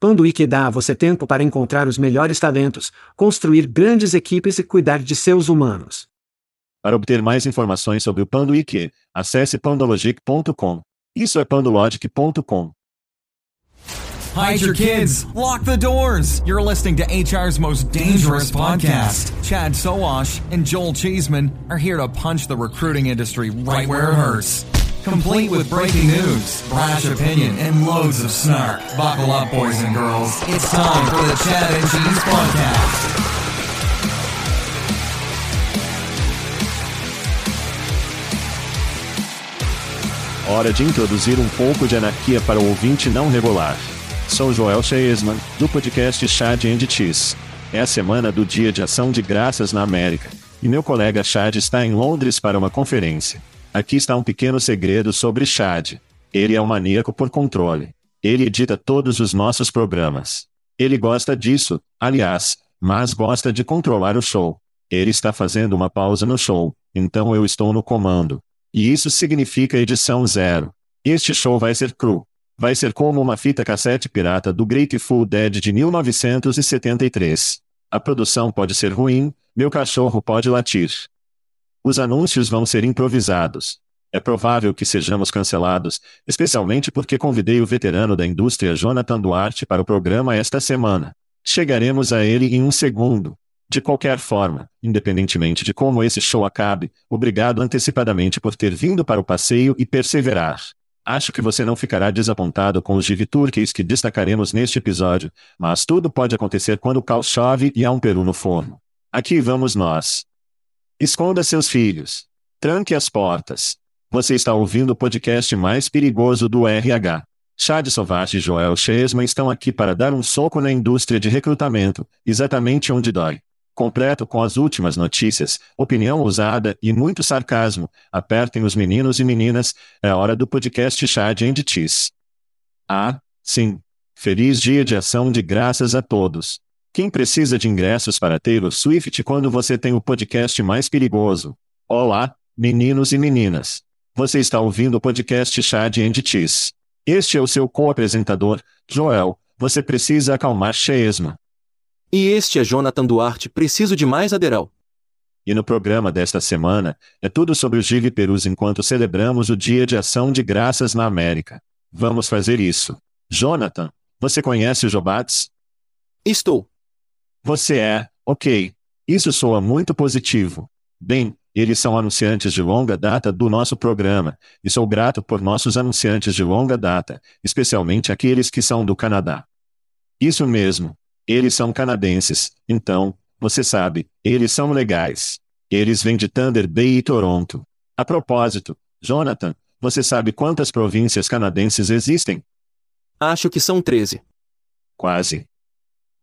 Panduik dá a você tempo para encontrar os melhores talentos, construir grandes equipes e cuidar de seus humanos. Para obter mais informações sobre o Panduik, acesse pandologic.com. Isso é pandologic.com. Hide your kids. Lock the doors. You're listening to HR's most dangerous podcast. Chad Soash and Joel Cheeseman are here to punch the recruiting industry right where it hurts. Complete with breaking news, brash opinion, and loads of snark. Buckle up, boys and girls. It's time for the Chad and Cheese Podcast. Hora de introduzir um pouco de anarquia para o ouvinte não regular. Sou Joel Cheesman, do podcast Chad and Cheese. É a semana do Dia de Ação de Graças na América, e meu colega Chad está em Londres para uma conferência. Aqui está um pequeno segredo sobre Chad. Ele é um maníaco por controle. Ele edita todos os nossos programas. Ele gosta disso, aliás, mas gosta de controlar o show. Ele está fazendo uma pausa no show, então eu estou no comando. E isso significa edição zero. Este show vai ser cru. Vai ser como uma fita cassete pirata do Grateful Dead de 1973. A produção pode ser ruim, meu cachorro pode latir. Os anúncios vão ser improvisados. É provável que sejamos cancelados, especialmente porque convidei o veterano da indústria Jonathan Duarte para o programa esta semana. Chegaremos a ele em um segundo. De qualquer forma, independentemente de como esse show acabe, obrigado antecipadamente por ter vindo para o passeio e perseverar. Acho que você não ficará desapontado com os Give Turkeys que destacaremos neste episódio, mas tudo pode acontecer quando o caos chove e há um peru no forno. Aqui vamos nós. Esconda seus filhos. Tranque as portas. Você está ouvindo o podcast mais perigoso do RH. Chad Sovash e Joel Chesma estão aqui para dar um soco na indústria de recrutamento, exatamente onde dói completo com as últimas notícias, opinião ousada e muito sarcasmo. Apertem os meninos e meninas, é hora do podcast Chad and Cheese. Ah, sim. Feliz dia de ação de graças a todos. Quem precisa de ingressos para Taylor Swift quando você tem o podcast mais perigoso? Olá, meninos e meninas. Você está ouvindo o podcast Chad and Cheese. Este é o seu co-apresentador, Joel. Você precisa acalmar Chesma. E este é Jonathan Duarte, preciso de mais Aderel. E no programa desta semana, é tudo sobre os Perus enquanto celebramos o Dia de Ação de Graças na América. Vamos fazer isso. Jonathan, você conhece o Jobats? Estou. Você é, ok. Isso soa muito positivo. Bem, eles são anunciantes de longa data do nosso programa, e sou grato por nossos anunciantes de longa data, especialmente aqueles que são do Canadá. Isso mesmo, eles são canadenses, então, você sabe, eles são legais. Eles vêm de Thunder Bay e Toronto. A propósito, Jonathan, você sabe quantas províncias canadenses existem? Acho que são 13. Quase.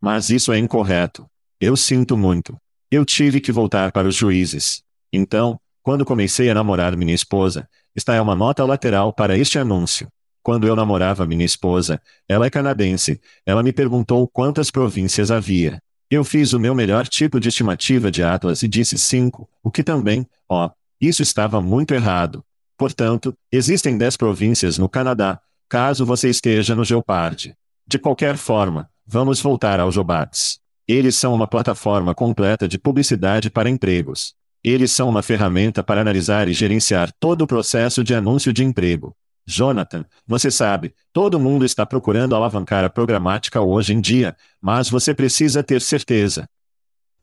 Mas isso é incorreto. Eu sinto muito. Eu tive que voltar para os juízes. Então, quando comecei a namorar minha esposa, está é uma nota lateral para este anúncio. Quando eu namorava minha esposa, ela é canadense, ela me perguntou quantas províncias havia. Eu fiz o meu melhor tipo de estimativa de Atlas e disse cinco, o que também, ó, isso estava muito errado. Portanto, existem dez províncias no Canadá, caso você esteja no Geopard. De qualquer forma, vamos voltar ao Jobats. Eles são uma plataforma completa de publicidade para empregos. Eles são uma ferramenta para analisar e gerenciar todo o processo de anúncio de emprego. Jonathan, você sabe, todo mundo está procurando alavancar a programática hoje em dia, mas você precisa ter certeza.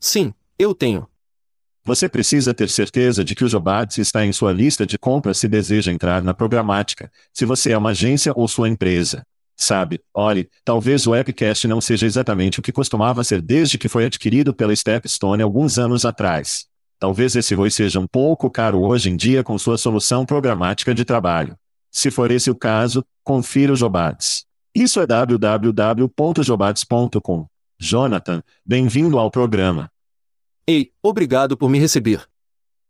Sim, eu tenho. Você precisa ter certeza de que o Jobats está em sua lista de compras se deseja entrar na programática, se você é uma agência ou sua empresa. Sabe, olhe, talvez o Epicast não seja exatamente o que costumava ser desde que foi adquirido pela Stepstone alguns anos atrás. Talvez esse ROI seja um pouco caro hoje em dia com sua solução programática de trabalho. Se for esse o caso, confira o Jobats. Isso é www.jobats.com. Jonathan, bem-vindo ao programa. Ei, obrigado por me receber.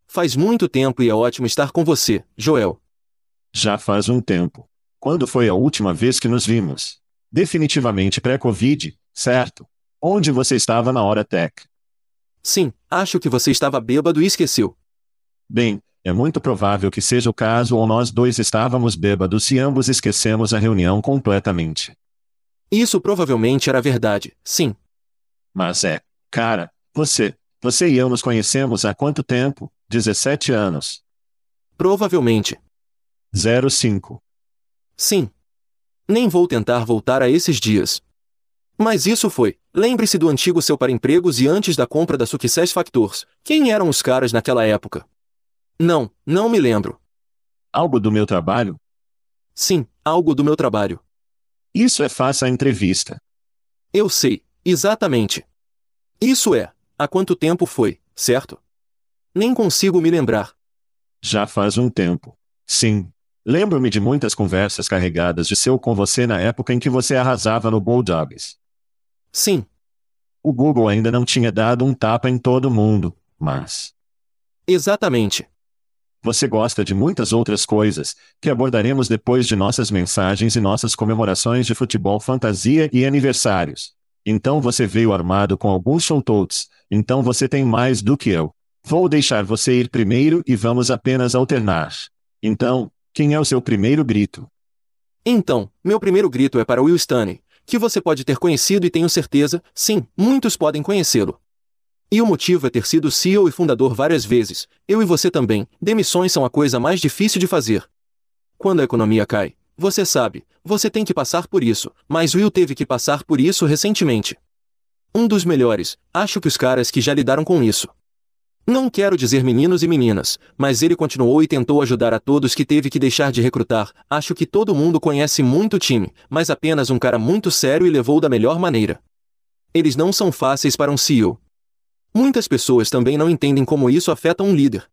Faz muito tempo e é ótimo estar com você, Joel. Já faz um tempo. Quando foi a última vez que nos vimos? Definitivamente pré-Covid, certo? Onde você estava na hora tech? Sim, acho que você estava bêbado e esqueceu. Bem, é muito provável que seja o caso ou nós dois estávamos bêbados e ambos esquecemos a reunião completamente. Isso provavelmente era verdade, sim. Mas é, cara, você, você e eu nos conhecemos há quanto tempo? 17 anos. Provavelmente. 05. Sim. Nem vou tentar voltar a esses dias. Mas isso foi. Lembre-se do antigo seu para empregos e antes da compra da Success Factors. Quem eram os caras naquela época? Não, não me lembro. Algo do meu trabalho? Sim, algo do meu trabalho. Isso é faça a entrevista. Eu sei, exatamente. Isso é. Há quanto tempo foi, certo? Nem consigo me lembrar. Já faz um tempo. Sim. Lembro-me de muitas conversas carregadas de seu com você na época em que você arrasava no Bulldogs. Sim. O Google ainda não tinha dado um tapa em todo mundo, mas. Exatamente. Você gosta de muitas outras coisas, que abordaremos depois de nossas mensagens e nossas comemorações de futebol fantasia e aniversários. Então você veio armado com alguns showtotes, então você tem mais do que eu. Vou deixar você ir primeiro e vamos apenas alternar. Então, quem é o seu primeiro grito? Então, meu primeiro grito é para Will Stanley, que você pode ter conhecido e tenho certeza, sim, muitos podem conhecê-lo. E o motivo é ter sido CEO e fundador várias vezes, eu e você também, demissões são a coisa mais difícil de fazer. Quando a economia cai, você sabe, você tem que passar por isso, mas Will teve que passar por isso recentemente. Um dos melhores, acho que os caras que já lidaram com isso. Não quero dizer meninos e meninas, mas ele continuou e tentou ajudar a todos que teve que deixar de recrutar. Acho que todo mundo conhece muito time, mas apenas um cara muito sério e levou da melhor maneira. Eles não são fáceis para um CEO. Muitas pessoas também não entendem como isso afeta um líder.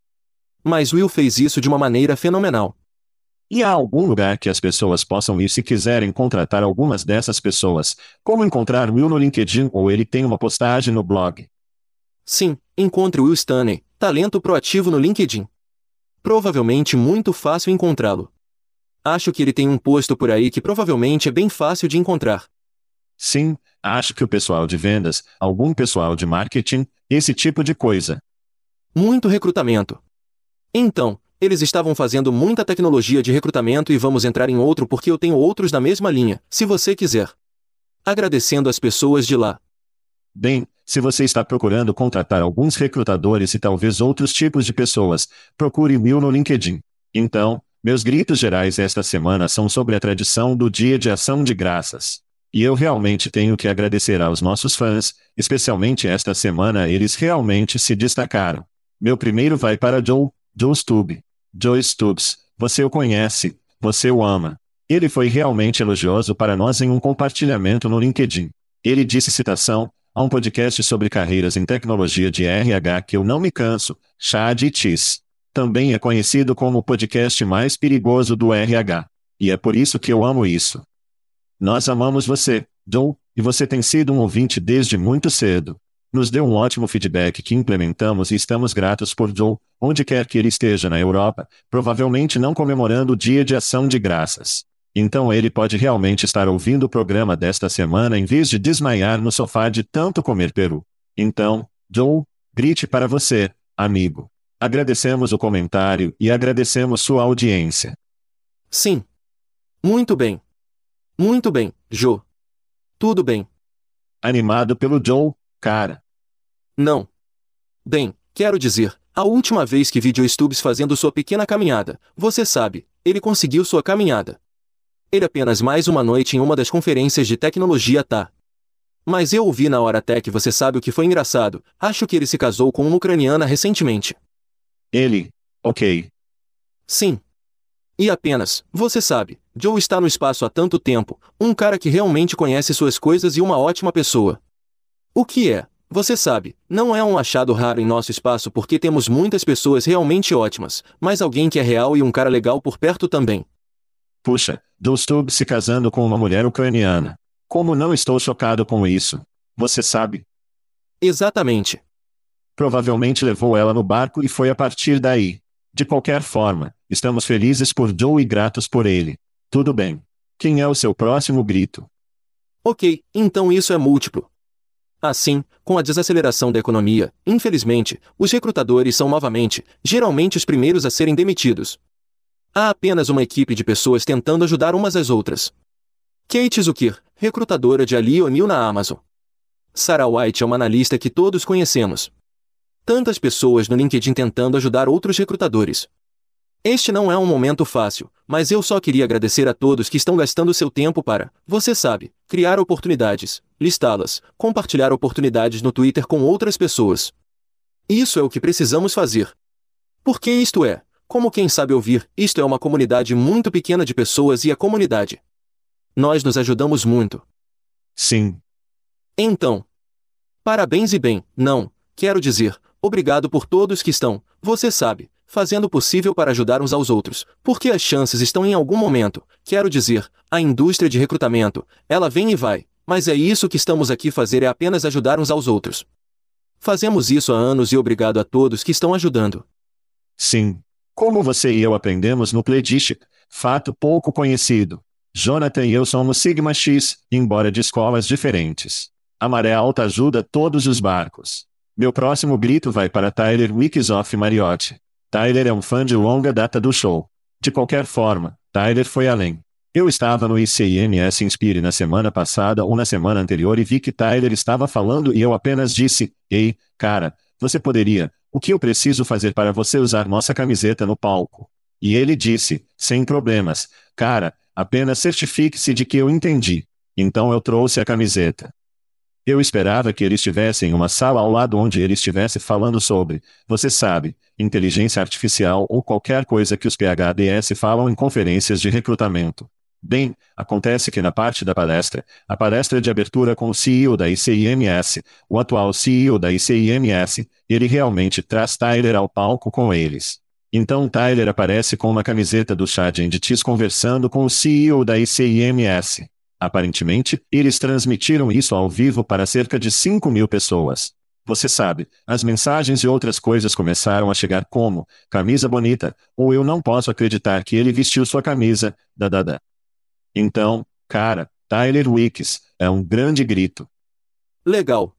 Mas Will fez isso de uma maneira fenomenal. E há algum lugar que as pessoas possam ir se quiserem contratar algumas dessas pessoas? Como encontrar Will no LinkedIn ou ele tem uma postagem no blog? Sim, encontre Will Stanley, talento proativo no LinkedIn. Provavelmente muito fácil encontrá-lo. Acho que ele tem um posto por aí que provavelmente é bem fácil de encontrar. Sim, acho que o pessoal de vendas, algum pessoal de marketing, esse tipo de coisa. Muito recrutamento. Então, eles estavam fazendo muita tecnologia de recrutamento e vamos entrar em outro porque eu tenho outros na mesma linha, se você quiser. Agradecendo as pessoas de lá. Bem, se você está procurando contratar alguns recrutadores e talvez outros tipos de pessoas, procure Will no LinkedIn. Então, meus gritos gerais esta semana são sobre a tradição do Dia de Ação de Graças. E eu realmente tenho que agradecer aos nossos fãs, especialmente esta semana eles realmente se destacaram. Meu primeiro vai para Joe, Joe Stubb. Joe Stubbs, você o conhece, você o ama. Ele foi realmente elogioso para nós em um compartilhamento no LinkedIn. Ele disse citação, Há um podcast sobre carreiras em tecnologia de RH que eu não me canso, Chad e Tis. Também é conhecido como o podcast mais perigoso do RH. E é por isso que eu amo isso. Nós amamos você, Joe, e você tem sido um ouvinte desde muito cedo. Nos deu um ótimo feedback que implementamos e estamos gratos por Joe, onde quer que ele esteja na Europa, provavelmente não comemorando o Dia de Ação de Graças. Então ele pode realmente estar ouvindo o programa desta semana em vez de desmaiar no sofá de tanto comer peru. Então, Joe, grite para você, amigo. Agradecemos o comentário e agradecemos sua audiência. Sim. Muito bem. Muito bem, Joe. Tudo bem. Animado pelo Joe, cara. Não. Bem, quero dizer, a última vez que vi Joe Stubbs fazendo sua pequena caminhada, você sabe, ele conseguiu sua caminhada. Ele apenas mais uma noite em uma das conferências de tecnologia tá. Mas eu ouvi na hora até que você sabe o que foi engraçado. Acho que ele se casou com uma ucraniana recentemente. Ele. Ok. Sim. E apenas, você sabe, Joe está no espaço há tanto tempo, um cara que realmente conhece suas coisas e uma ótima pessoa. O que é, você sabe, não é um achado raro em nosso espaço porque temos muitas pessoas realmente ótimas, mas alguém que é real e um cara legal por perto também. Puxa, Dostub se casando com uma mulher ucraniana. Como não estou chocado com isso? Você sabe? Exatamente. Provavelmente levou ela no barco e foi a partir daí. De qualquer forma, estamos felizes por Joe e gratos por ele. Tudo bem. Quem é o seu próximo grito? Ok, então isso é múltiplo. Assim, com a desaceleração da economia, infelizmente, os recrutadores são novamente, geralmente os primeiros a serem demitidos. Há apenas uma equipe de pessoas tentando ajudar umas às outras. Kate Zucker, recrutadora de Ali O'Neill na Amazon. Sarah White é uma analista que todos conhecemos. Tantas pessoas no LinkedIn tentando ajudar outros recrutadores. Este não é um momento fácil, mas eu só queria agradecer a todos que estão gastando seu tempo para, você sabe, criar oportunidades, listá-las, compartilhar oportunidades no Twitter com outras pessoas. Isso é o que precisamos fazer. Porque isto é, como quem sabe ouvir, isto é uma comunidade muito pequena de pessoas e a comunidade. Nós nos ajudamos muito. Sim. Então. Parabéns e bem, não, quero dizer, obrigado por todos que estão, você sabe, fazendo o possível para ajudar uns aos outros, porque as chances estão em algum momento, quero dizer, a indústria de recrutamento, ela vem e vai, mas é isso que estamos aqui fazer é apenas ajudar uns aos outros. Fazemos isso há anos e obrigado a todos que estão ajudando. Sim. Como você e eu aprendemos no Pledistic, fato pouco conhecido. Jonathan e eu somos Sigma X, embora de escolas diferentes. A maré alta ajuda todos os barcos. Meu próximo grito vai para Tyler Wicksoff Mariotti. Tyler é um fã de longa data do show. De qualquer forma, Tyler foi além. Eu estava no ICIMS Inspire na semana passada ou na semana anterior e vi que Tyler estava falando e eu apenas disse: Ei, cara, você poderia, o que eu preciso fazer para você usar nossa camiseta no palco? E ele disse: Sem problemas, cara, apenas certifique-se de que eu entendi. Então eu trouxe a camiseta. Eu esperava que ele estivesse em uma sala ao lado onde ele estivesse falando sobre, você sabe, inteligência artificial ou qualquer coisa que os PHDS falam em conferências de recrutamento. Bem, acontece que na parte da palestra, a palestra de abertura com o CEO da ICIMS, o atual CEO da ICIMS, ele realmente traz Tyler ao palco com eles. Então Tyler aparece com uma camiseta do Chad Enditis conversando com o CEO da ICIMS. Aparentemente, eles transmitiram isso ao vivo para cerca de 5 mil pessoas. Você sabe, as mensagens e outras coisas começaram a chegar como, camisa bonita, ou eu não posso acreditar que ele vestiu sua camisa, da. Então, cara, Tyler Wicks, é um grande grito. Legal.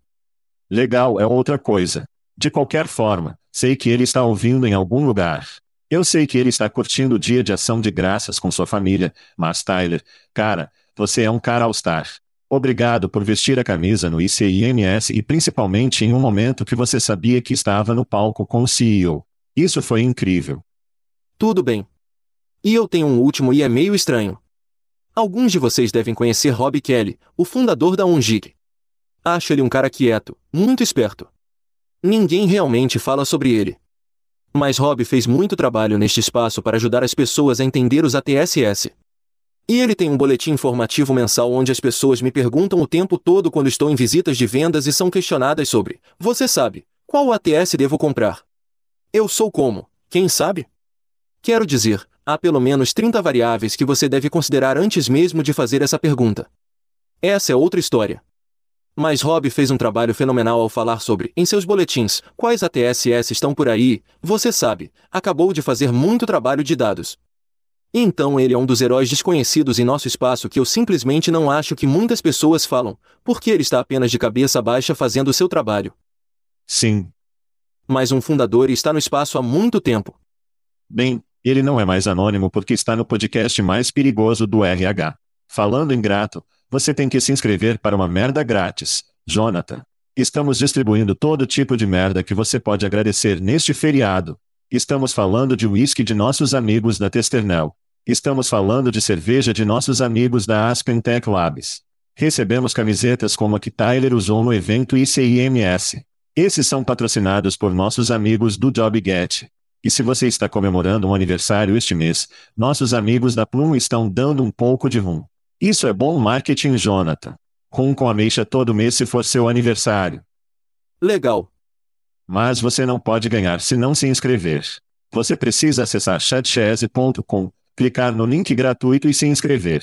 Legal é outra coisa. De qualquer forma, sei que ele está ouvindo em algum lugar. Eu sei que ele está curtindo o dia de ação de graças com sua família, mas Tyler, cara, você é um cara all-star. Obrigado por vestir a camisa no ICIMS e principalmente em um momento que você sabia que estava no palco com o CEO. Isso foi incrível. Tudo bem. E eu tenho um último e é meio estranho. Alguns de vocês devem conhecer Rob Kelly, o fundador da Ongig. Acho ele um cara quieto, muito esperto. Ninguém realmente fala sobre ele. Mas Rob fez muito trabalho neste espaço para ajudar as pessoas a entender os ATSS. E ele tem um boletim informativo mensal onde as pessoas me perguntam o tempo todo quando estou em visitas de vendas e são questionadas sobre: Você sabe, qual ATS devo comprar? Eu sou como, quem sabe? Quero dizer, há pelo menos 30 variáveis que você deve considerar antes mesmo de fazer essa pergunta. Essa é outra história. Mas Rob fez um trabalho fenomenal ao falar sobre, em seus boletins, quais ATSS estão por aí, você sabe, acabou de fazer muito trabalho de dados. Então ele é um dos heróis desconhecidos em nosso espaço que eu simplesmente não acho que muitas pessoas falam, porque ele está apenas de cabeça baixa fazendo o seu trabalho. Sim. Mas um fundador está no espaço há muito tempo. Bem, ele não é mais anônimo porque está no podcast mais perigoso do RH. Falando em grato, você tem que se inscrever para uma merda grátis, Jonathan. Estamos distribuindo todo tipo de merda que você pode agradecer neste feriado. Estamos falando de whisky de nossos amigos da Testernel. Estamos falando de cerveja de nossos amigos da Aspen Tech Labs. Recebemos camisetas como a que Tyler usou no evento ICIMS. Esses são patrocinados por nossos amigos do JobGet. E se você está comemorando um aniversário este mês, nossos amigos da Plum estão dando um pouco de rum. Isso é bom marketing, Jonathan. Rum com ameixa todo mês se for seu aniversário. Legal. Mas você não pode ganhar se não se inscrever. Você precisa acessar chatchese.com, clicar no link gratuito e se inscrever.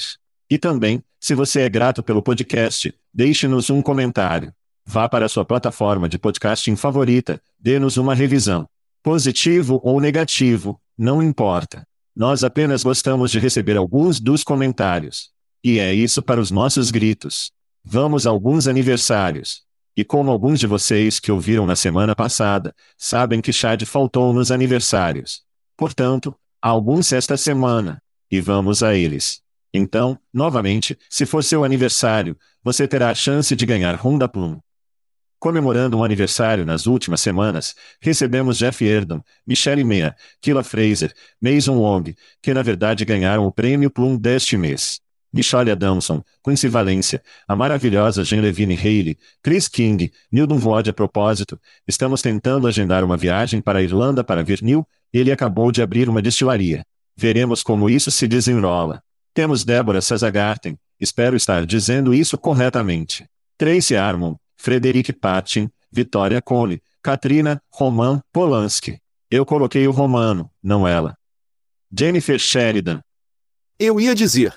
E também, se você é grato pelo podcast, deixe-nos um comentário. Vá para a sua plataforma de podcasting favorita, dê-nos uma revisão. Positivo ou negativo, não importa. Nós apenas gostamos de receber alguns dos comentários. E é isso para os nossos gritos. Vamos a alguns aniversários. E como alguns de vocês que ouviram na semana passada, sabem que Chad faltou nos aniversários. Portanto, alguns esta semana. E vamos a eles. Então, novamente, se for seu aniversário, você terá a chance de ganhar Honda Plum. Comemorando um aniversário nas últimas semanas, recebemos Jeff Erdon, Michelle Mea, Killa Fraser, Mason Wong, que na verdade ganharam o prêmio Plum deste mês. Michelle Adamson, Quincy Valência, a maravilhosa Jean Levine Haley, Chris King, Nildon Vod a propósito, estamos tentando agendar uma viagem para a Irlanda para ver Neil, ele acabou de abrir uma destilaria. Veremos como isso se desenrola. Temos Débora Sazagarten, espero estar dizendo isso corretamente. Tracy Armon, Frederic Patin, Vitória Cole, Katrina, Roman, Polanski. Eu coloquei o romano, não ela. Jennifer Sheridan. Eu ia dizer.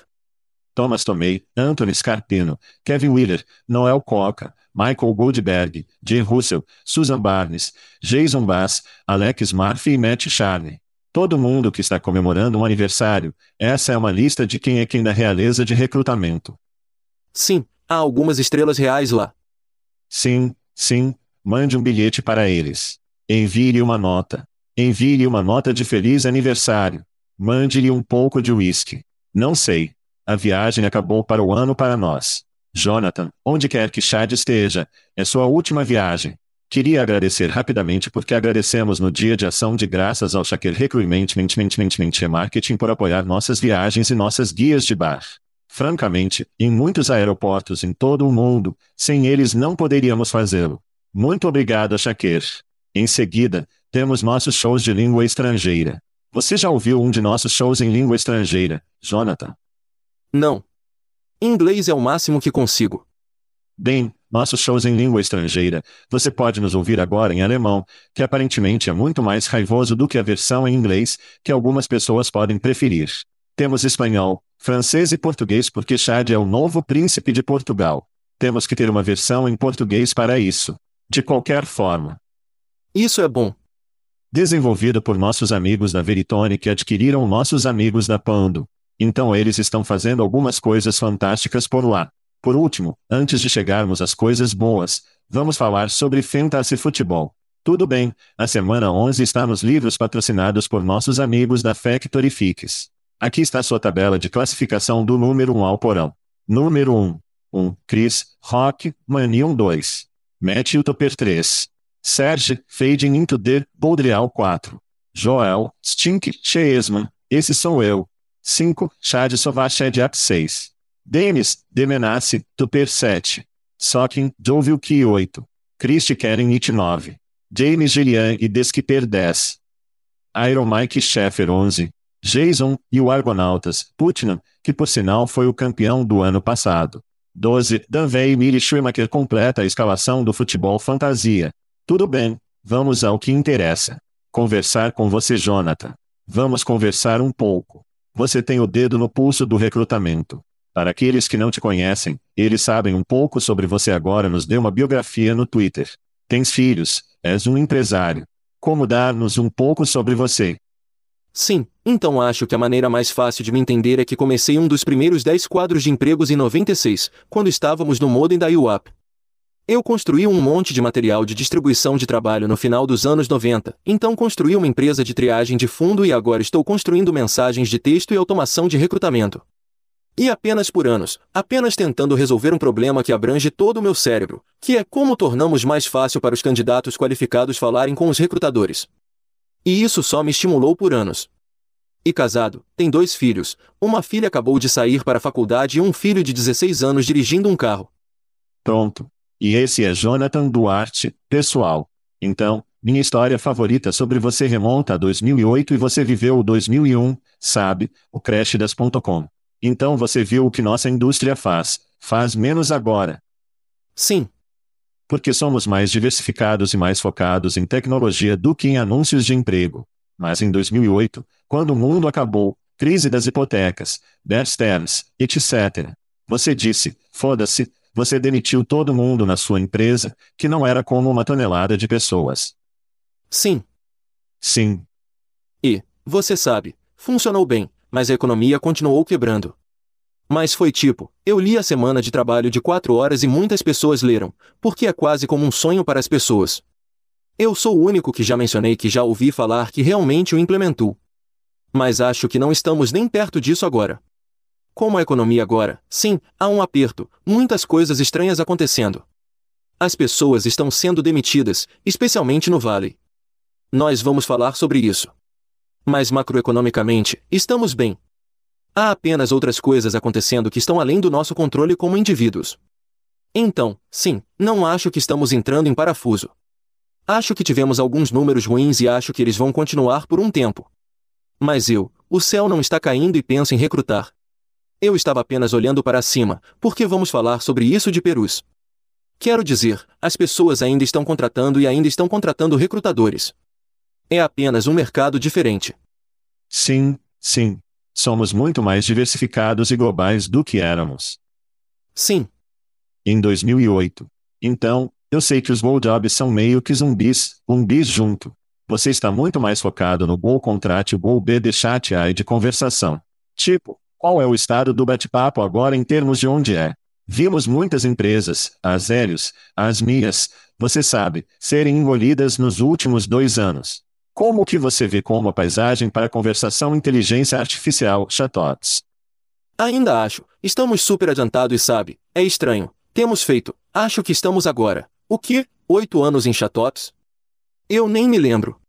Thomas Tomei, Anthony Scarpino, Kevin Wheeler, Noel Coca, Michael Goldberg, Jay Russell, Susan Barnes, Jason Bass, Alex Murphy e Matt Charney. Todo mundo que está comemorando um aniversário, essa é uma lista de quem é quem da realeza de recrutamento. Sim, há algumas estrelas reais lá. Sim, sim, mande um bilhete para eles. Envie-lhe uma nota. Envie-lhe uma nota de feliz aniversário. Mande-lhe um pouco de uísque. Não sei. A viagem acabou para o ano para nós. Jonathan, onde quer que Chad esteja, é sua última viagem. Queria agradecer rapidamente porque agradecemos no dia de ação de graças ao Shaker Recruitment Marketing por apoiar nossas viagens e nossas guias de bar. Francamente, em muitos aeroportos em todo o mundo, sem eles não poderíamos fazê-lo. Muito obrigado, Shaker. Em seguida, temos nossos shows de língua estrangeira. Você já ouviu um de nossos shows em língua estrangeira, Jonathan? Não. Inglês é o máximo que consigo. Bem, nossos shows em língua estrangeira, você pode nos ouvir agora em alemão, que aparentemente é muito mais raivoso do que a versão em inglês, que algumas pessoas podem preferir. Temos espanhol, francês e português porque Chad é o novo príncipe de Portugal. Temos que ter uma versão em português para isso. De qualquer forma. Isso é bom. Desenvolvida por nossos amigos da Veritone que adquiriram nossos amigos da Pando. Então eles estão fazendo algumas coisas fantásticas por lá. Por último, antes de chegarmos às coisas boas, vamos falar sobre Fantasy Futebol. Tudo bem, a semana 11 está nos livros patrocinados por nossos amigos da Factory Fix. Aqui está sua tabela de classificação do número 1 ao porão. Número 1. 1. Chris, Rock, Manion 2. Matthew Topper 3. Serge, Fading into the, Boldreal 4. Joel, Stink, Cheesman, esse sou eu. 5. Chad Sovached App 6. Denis, Demenace, Tupper 7. Sokin, Jovilki 8. Christy Keren It 9. James Gillian e Deskipper 10. Iron Mike Sheffer 11. Jason, e o Argonautas, Putnam, que por sinal foi o campeão do ano passado. 12. Danvey Miri Schumacher completa a escalação do futebol fantasia. Tudo bem, vamos ao que interessa. Conversar com você, Jonathan. Vamos conversar um pouco. Você tem o dedo no pulso do recrutamento. Para aqueles que não te conhecem, eles sabem um pouco sobre você agora nos dê uma biografia no Twitter. Tens filhos, és um empresário. Como dar-nos um pouco sobre você? Sim, então acho que a maneira mais fácil de me entender é que comecei um dos primeiros 10 quadros de empregos em 96, quando estávamos no modem da UAP. Eu construí um monte de material de distribuição de trabalho no final dos anos 90, então construí uma empresa de triagem de fundo e agora estou construindo mensagens de texto e automação de recrutamento. E apenas por anos, apenas tentando resolver um problema que abrange todo o meu cérebro, que é como tornamos mais fácil para os candidatos qualificados falarem com os recrutadores. E isso só me estimulou por anos. E casado, tem dois filhos. Uma filha acabou de sair para a faculdade e um filho de 16 anos dirigindo um carro. Pronto. E esse é Jonathan Duarte, pessoal. Então, minha história favorita sobre você remonta a 2008 e você viveu o 2001, sabe, o crash das .com. Então você viu o que nossa indústria faz, faz menos agora. Sim. Porque somos mais diversificados e mais focados em tecnologia do que em anúncios de emprego. Mas em 2008, quando o mundo acabou, crise das hipotecas, Bear Stearns, etc. Você disse, foda-se, você demitiu todo mundo na sua empresa, que não era como uma tonelada de pessoas. Sim. Sim. E, você sabe, funcionou bem, mas a economia continuou quebrando. Mas foi tipo, eu li a semana de trabalho de quatro horas e muitas pessoas leram, porque é quase como um sonho para as pessoas. Eu sou o único que já mencionei que já ouvi falar que realmente o implementou. Mas acho que não estamos nem perto disso agora. Como a economia agora, sim, há um aperto, muitas coisas estranhas acontecendo. As pessoas estão sendo demitidas, especialmente no Vale. Nós vamos falar sobre isso. Mas macroeconomicamente, estamos bem. Há apenas outras coisas acontecendo que estão além do nosso controle como indivíduos. Então, sim, não acho que estamos entrando em parafuso. Acho que tivemos alguns números ruins e acho que eles vão continuar por um tempo. Mas eu, o céu não está caindo e penso em recrutar. Eu estava apenas olhando para cima, porque vamos falar sobre isso de Perus. Quero dizer, as pessoas ainda estão contratando e ainda estão contratando recrutadores. É apenas um mercado diferente. Sim, sim. Somos muito mais diversificados e globais do que éramos. Sim. Em 2008. Então, eu sei que os jobs são meio que zumbis, zumbis junto. Você está muito mais focado no Go Contrate Go B de chat AI de conversação. Tipo, qual é o estado do bate-papo agora em termos de onde é? Vimos muitas empresas, as Helios, as minhas, você sabe, serem engolidas nos últimos dois anos. Como que você vê como a paisagem para conversação inteligência artificial, chatbots? Ainda acho, estamos super adiantados e sabe, é estranho. Temos feito, acho que estamos agora. O que? Oito anos em chatbots? Eu nem me lembro.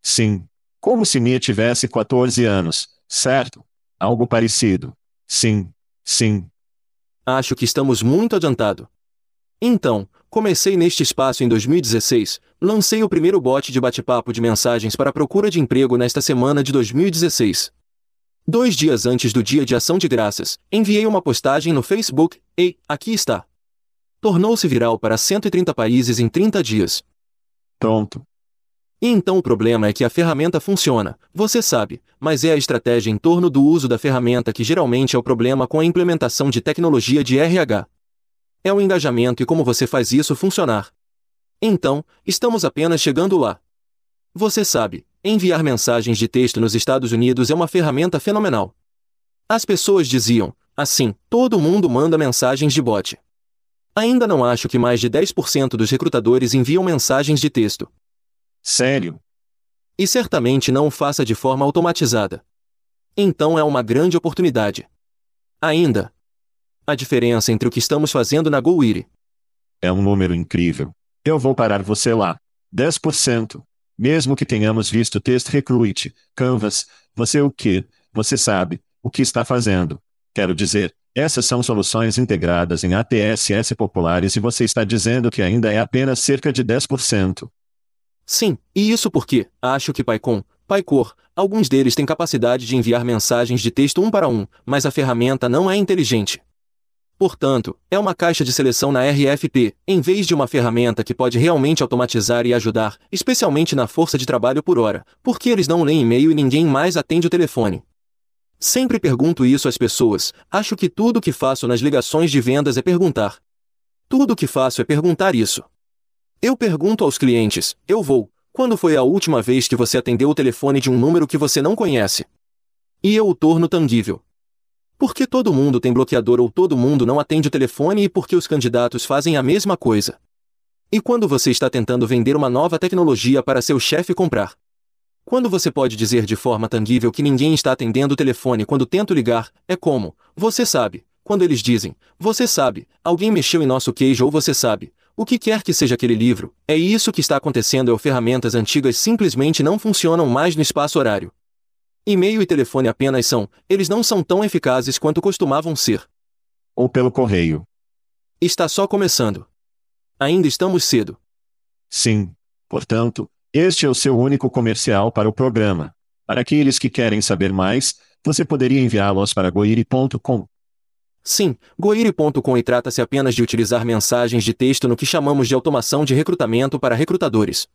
Sim. Como se Mia tivesse 14 anos, certo? Algo parecido. Sim. Sim. Acho que estamos muito adiantado. Então, comecei neste espaço em 2016, lancei o primeiro bot de bate-papo de mensagens para procura de emprego nesta semana de 2016. Dois dias antes do dia de ação de graças, enviei uma postagem no Facebook, e, aqui está. Tornou-se viral para 130 países em 30 dias. Pronto. E então o problema é que a ferramenta funciona, você sabe, mas é a estratégia em torno do uso da ferramenta que geralmente é o problema com a implementação de tecnologia de RH. É o engajamento e como você faz isso funcionar. Então, estamos apenas chegando lá. Você sabe, enviar mensagens de texto nos Estados Unidos é uma ferramenta fenomenal. As pessoas diziam, assim, todo mundo manda mensagens de bot. Ainda não acho que mais de 10% dos recrutadores enviam mensagens de texto. Sério? E certamente não o faça de forma automatizada. Então é uma grande oportunidade. Ainda. A diferença entre o que estamos fazendo na GoWiri. É um número incrível. Eu vou parar você lá. 10%. Mesmo que tenhamos visto Test Recruit, Canvas, você o que? Você sabe, o que está fazendo. Quero dizer, essas são soluções integradas em ATSS populares e você está dizendo que ainda é apenas cerca de 10%. Sim, e isso porque, acho que PyCon, PyCore, alguns deles têm capacidade de enviar mensagens de texto um para um, mas a ferramenta não é inteligente. Portanto, é uma caixa de seleção na RFP, em vez de uma ferramenta que pode realmente automatizar e ajudar, especialmente na força de trabalho por hora, porque eles não leem e-mail e ninguém mais atende o telefone. Sempre pergunto isso às pessoas, acho que tudo o que faço nas ligações de vendas é perguntar. Tudo o que faço é perguntar isso. Eu pergunto aos clientes: eu vou. Quando foi a última vez que você atendeu o telefone de um número que você não conhece? E eu o torno tangível. Por que todo mundo tem bloqueador ou todo mundo não atende o telefone e por que os candidatos fazem a mesma coisa? E quando você está tentando vender uma nova tecnologia para seu chefe comprar? Quando você pode dizer de forma tangível que ninguém está atendendo o telefone quando tento ligar, é como, você sabe, quando eles dizem, você sabe, alguém mexeu em nosso queijo ou você sabe, o que quer que seja aquele livro, é isso que está acontecendo é ferramentas antigas simplesmente não funcionam mais no espaço horário. E-mail e telefone apenas são, eles não são tão eficazes quanto costumavam ser. Ou pelo correio. Está só começando. Ainda estamos cedo. Sim. Portanto, este é o seu único comercial para o programa. Para aqueles que querem saber mais, você poderia enviá-los para goiri.com. Sim, goiri.com e trata-se apenas de utilizar mensagens de texto no que chamamos de automação de recrutamento para recrutadores.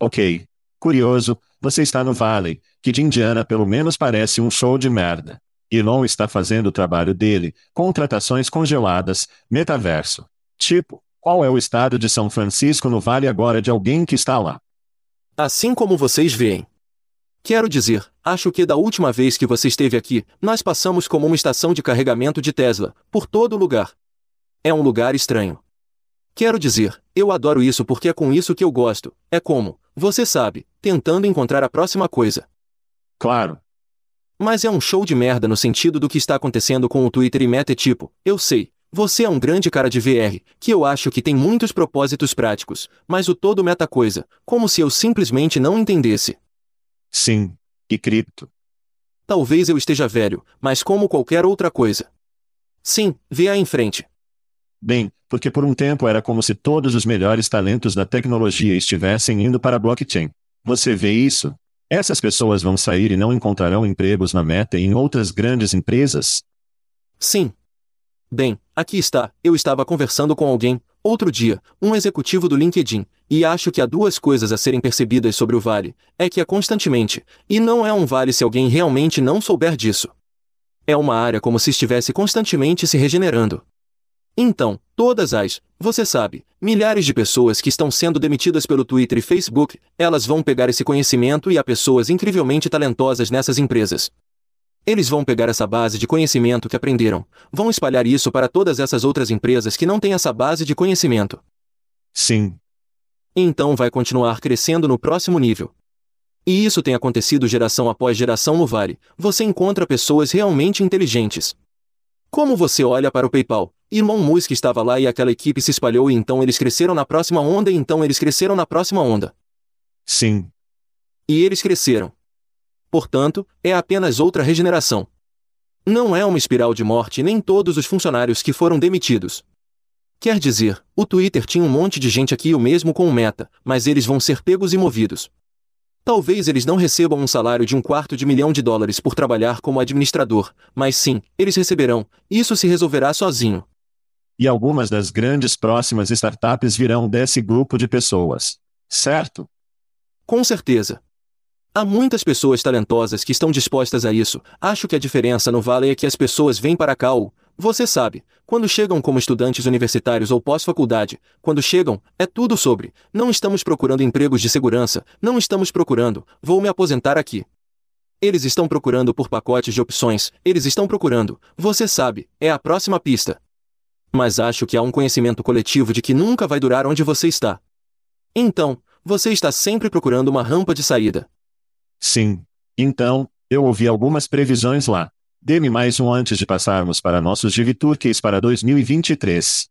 Ok. Curioso, você está no Valley, que de Indiana pelo menos parece um show de merda. Elon está fazendo o trabalho dele, contratações congeladas, metaverso. Tipo, qual é o estado de São Francisco no Vale agora de alguém que está lá? Assim como vocês veem. Quero dizer, acho que da última vez que você esteve aqui, nós passamos como uma estação de carregamento de Tesla, por todo lugar. É um lugar estranho. Quero dizer, eu adoro isso porque é com isso que eu gosto, é como, você sabe, tentando encontrar a próxima coisa. Claro, mas é um show de merda no sentido do que está acontecendo com o Twitter e Meta é tipo, eu sei, você é um grande cara de VR, que eu acho que tem muitos propósitos práticos, mas o todo meta coisa, como se eu simplesmente não entendesse. Sim. E cripto? Talvez eu esteja velho, mas como qualquer outra coisa. Sim, vê aí em frente. Bem, porque por um tempo era como se todos os melhores talentos da tecnologia estivessem indo para a blockchain. Você vê isso? Essas pessoas vão sair e não encontrarão empregos na Meta e em outras grandes empresas? Sim. Bem, aqui está. Eu estava conversando com alguém, outro dia, um executivo do LinkedIn, e acho que há duas coisas a serem percebidas sobre o vale: é que é constantemente, e não é um vale se alguém realmente não souber disso. É uma área como se estivesse constantemente se regenerando. Então, todas as, você sabe, milhares de pessoas que estão sendo demitidas pelo Twitter e Facebook, elas vão pegar esse conhecimento e há pessoas incrivelmente talentosas nessas empresas. Eles vão pegar essa base de conhecimento que aprenderam, vão espalhar isso para todas essas outras empresas que não têm essa base de conhecimento. Sim. Então vai continuar crescendo no próximo nível. E isso tem acontecido geração após geração no Vale. Você encontra pessoas realmente inteligentes. Como você olha para o PayPal, Irmão Musk estava lá e aquela equipe se espalhou e então eles cresceram na próxima onda e então eles cresceram na próxima onda. Sim. E eles cresceram. Portanto, é apenas outra regeneração. Não é uma espiral de morte nem todos os funcionários que foram demitidos. Quer dizer, o Twitter tinha um monte de gente aqui o mesmo com o Meta, mas eles vão ser pegos e movidos. Talvez eles não recebam um salário de um quarto de milhão de dólares por trabalhar como administrador, mas sim, eles receberão, isso se resolverá sozinho e algumas das grandes próximas startups virão desse grupo de pessoas. Certo? Com certeza. Há muitas pessoas talentosas que estão dispostas a isso. Acho que a diferença no Vale é que as pessoas vêm para cá ou, você sabe, quando chegam como estudantes universitários ou pós-faculdade, quando chegam, é tudo sobre, não estamos procurando empregos de segurança, não estamos procurando, vou me aposentar aqui. Eles estão procurando por pacotes de opções, eles estão procurando, você sabe, é a próxima pista. Mas acho que há um conhecimento coletivo de que nunca vai durar onde você está. Então, você está sempre procurando uma rampa de saída. Sim. Então, eu ouvi algumas previsões lá. Dê-me mais um antes de passarmos para nossos Turkeys para 2023.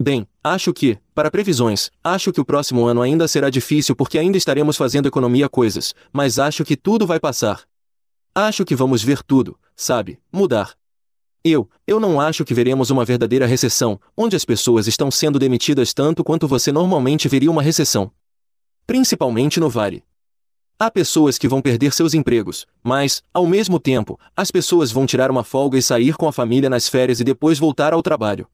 Bem, acho que, para previsões, acho que o próximo ano ainda será difícil porque ainda estaremos fazendo economia coisas, mas acho que tudo vai passar. Acho que vamos ver tudo, sabe, mudar. Eu, eu não acho que veremos uma verdadeira recessão, onde as pessoas estão sendo demitidas tanto quanto você normalmente veria uma recessão. Principalmente no Vale. Há pessoas que vão perder seus empregos, mas, ao mesmo tempo, as pessoas vão tirar uma folga e sair com a família nas férias e depois voltar ao trabalho.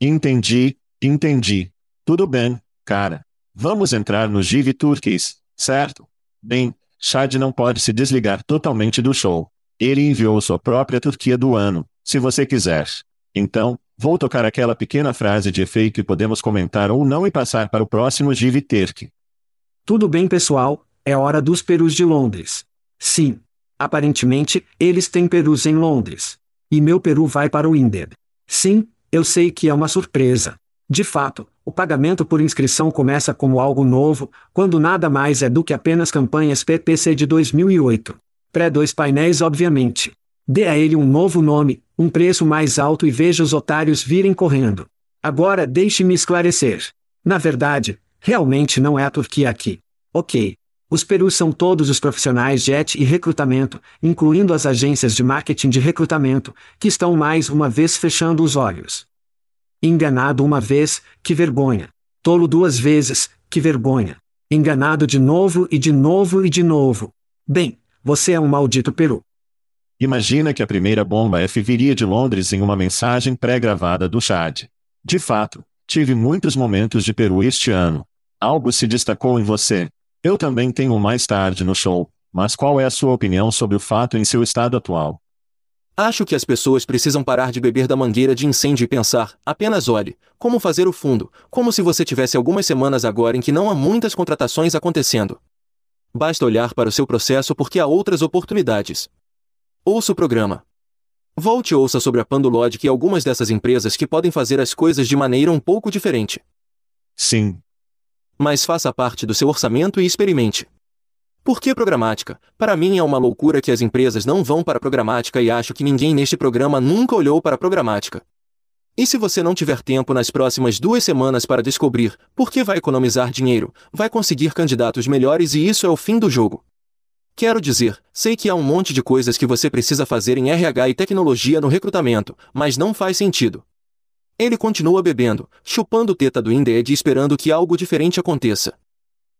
Entendi, entendi. Tudo bem, cara. Vamos entrar no Give Turkeys, certo? Bem, Chad não pode se desligar totalmente do show. Ele enviou sua própria Turquia do ano, se você quiser. Então, vou tocar aquela pequena frase de efeito que podemos comentar ou não e passar para o próximo Give Terk. Tudo bem, pessoal, é hora dos perus de Londres. Sim. Aparentemente, eles têm perus em Londres. E meu peru vai para o Inder. Sim, eu sei que é uma surpresa. De fato, o pagamento por inscrição começa como algo novo, quando nada mais é do que apenas campanhas PPC de 2008. Pré-dois painéis, obviamente. Dê a ele um novo nome, um preço mais alto e veja os otários virem correndo. Agora deixe-me esclarecer. Na verdade, realmente não é a Turquia aqui. Ok. Os perus são todos os profissionais de ET e recrutamento, incluindo as agências de marketing de recrutamento, que estão mais uma vez fechando os olhos. Enganado uma vez, que vergonha. Tolo duas vezes, que vergonha. Enganado de novo e de novo e de novo. Bem, você é um maldito peru. Imagina que a primeira bomba F viria de Londres em uma mensagem pré-gravada do Chad. De fato, tive muitos momentos de Peru este ano. Algo se destacou em você. Eu também tenho mais tarde no show, mas qual é a sua opinião sobre o fato em seu estado atual? Acho que as pessoas precisam parar de beber da mangueira de incêndio e pensar, apenas olhe, como fazer o fundo, como se você tivesse algumas semanas agora em que não há muitas contratações acontecendo. Basta olhar para o seu processo porque há outras oportunidades. Ouça o programa. Volte e ouça sobre a Pandologic e algumas dessas empresas que podem fazer as coisas de maneira um pouco diferente. Sim. Mas faça parte do seu orçamento e experimente. Por que programática? Para mim é uma loucura que as empresas não vão para programática e acho que ninguém neste programa nunca olhou para programática. E se você não tiver tempo nas próximas duas semanas para descobrir por que vai economizar dinheiro, vai conseguir candidatos melhores e isso é o fim do jogo. Quero dizer, sei que há um monte de coisas que você precisa fazer em RH e tecnologia no recrutamento, mas não faz sentido. Ele continua bebendo, chupando teta do Indeed e esperando que algo diferente aconteça.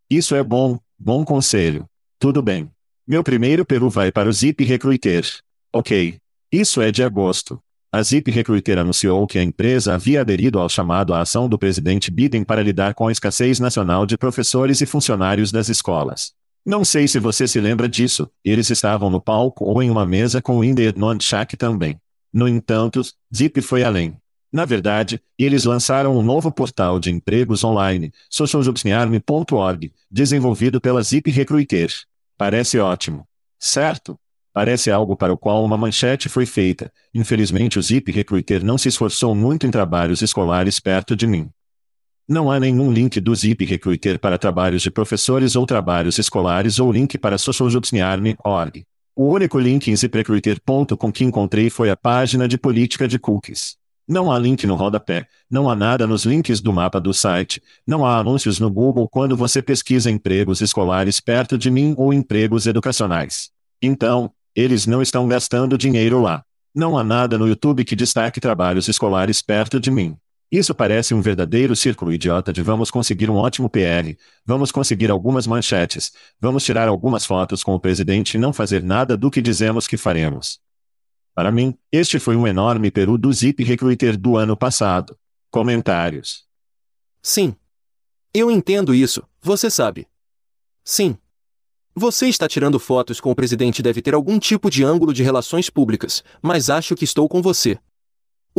Isso é bom, bom conselho. Tudo bem. Meu primeiro peru vai para o Zip Recruiter. Ok. Isso é de agosto. A Zip Recruiter anunciou que a empresa havia aderido ao chamado à ação do presidente Biden para lidar com a escassez nacional de professores e funcionários das escolas. Não sei se você se lembra disso, eles estavam no palco ou em uma mesa com o Indeed Nonchak também. No entanto, Zip foi além. Na verdade, eles lançaram um novo portal de empregos online, socialjobsnearme.org, desenvolvido pela Zip Recruiter. Parece ótimo. Certo? Parece algo para o qual uma manchete foi feita. Infelizmente o Zip Recruiter não se esforçou muito em trabalhos escolares perto de mim. Não há nenhum link do Zip Recruiter para trabalhos de professores ou trabalhos escolares ou link para socialjobsnearme.org. O único link em ziprecruiter.com que encontrei foi a página de política de cookies. Não há link no rodapé, não há nada nos links do mapa do site, não há anúncios no Google quando você pesquisa empregos escolares perto de mim ou empregos educacionais. Então, eles não estão gastando dinheiro lá. Não há nada no YouTube que destaque trabalhos escolares perto de mim. Isso parece um verdadeiro círculo idiota de vamos conseguir um ótimo PR, vamos conseguir algumas manchetes, vamos tirar algumas fotos com o presidente e não fazer nada do que dizemos que faremos. Para mim, este foi um enorme peru do Zip Recruiter do ano passado. Comentários. Sim. Eu entendo isso, você sabe. Sim. Você está tirando fotos com o presidente deve ter algum tipo de ângulo de relações públicas, mas acho que estou com você.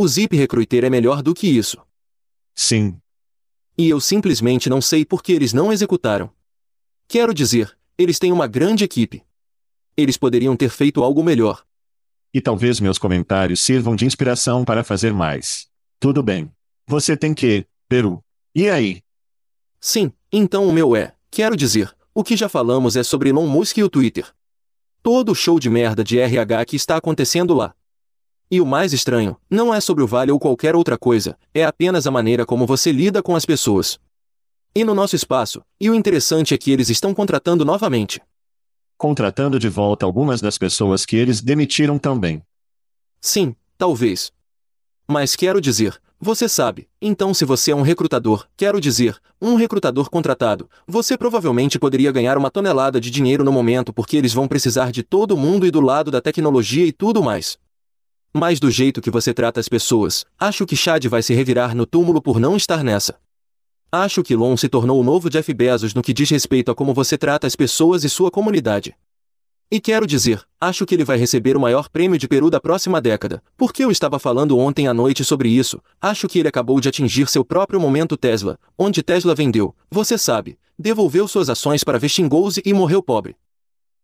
O Zip Recruiter é melhor do que isso. Sim. E eu simplesmente não sei por que eles não executaram. Quero dizer, eles têm uma grande equipe. Eles poderiam ter feito algo melhor. E talvez meus comentários sirvam de inspiração para fazer mais. Tudo bem. Você tem que, Peru. E aí? Sim, então o meu é, quero dizer, o que já falamos é sobre Elon Musk e o Twitter. Todo o show de merda de RH que está acontecendo lá. E o mais estranho, não é sobre o vale ou qualquer outra coisa, é apenas a maneira como você lida com as pessoas. E no nosso espaço, e o interessante é que eles estão contratando novamente. Contratando de volta algumas das pessoas que eles demitiram também. Sim, talvez. Mas quero dizer, você sabe, então se você é um recrutador, quero dizer, um recrutador contratado, você provavelmente poderia ganhar uma tonelada de dinheiro no momento porque eles vão precisar de todo mundo e do lado da tecnologia e tudo mais. Mas do jeito que você trata as pessoas, acho que Chad vai se revirar no túmulo por não estar nessa. Acho que Lon se tornou o novo Jeff Bezos no que diz respeito a como você trata as pessoas e sua comunidade. E quero dizer, acho que ele vai receber o maior prêmio de Peru da próxima década, porque eu estava falando ontem à noite sobre isso. Acho que ele acabou de atingir seu próprio momento Tesla, onde Tesla vendeu, você sabe, devolveu suas ações para Westinghouse e morreu pobre.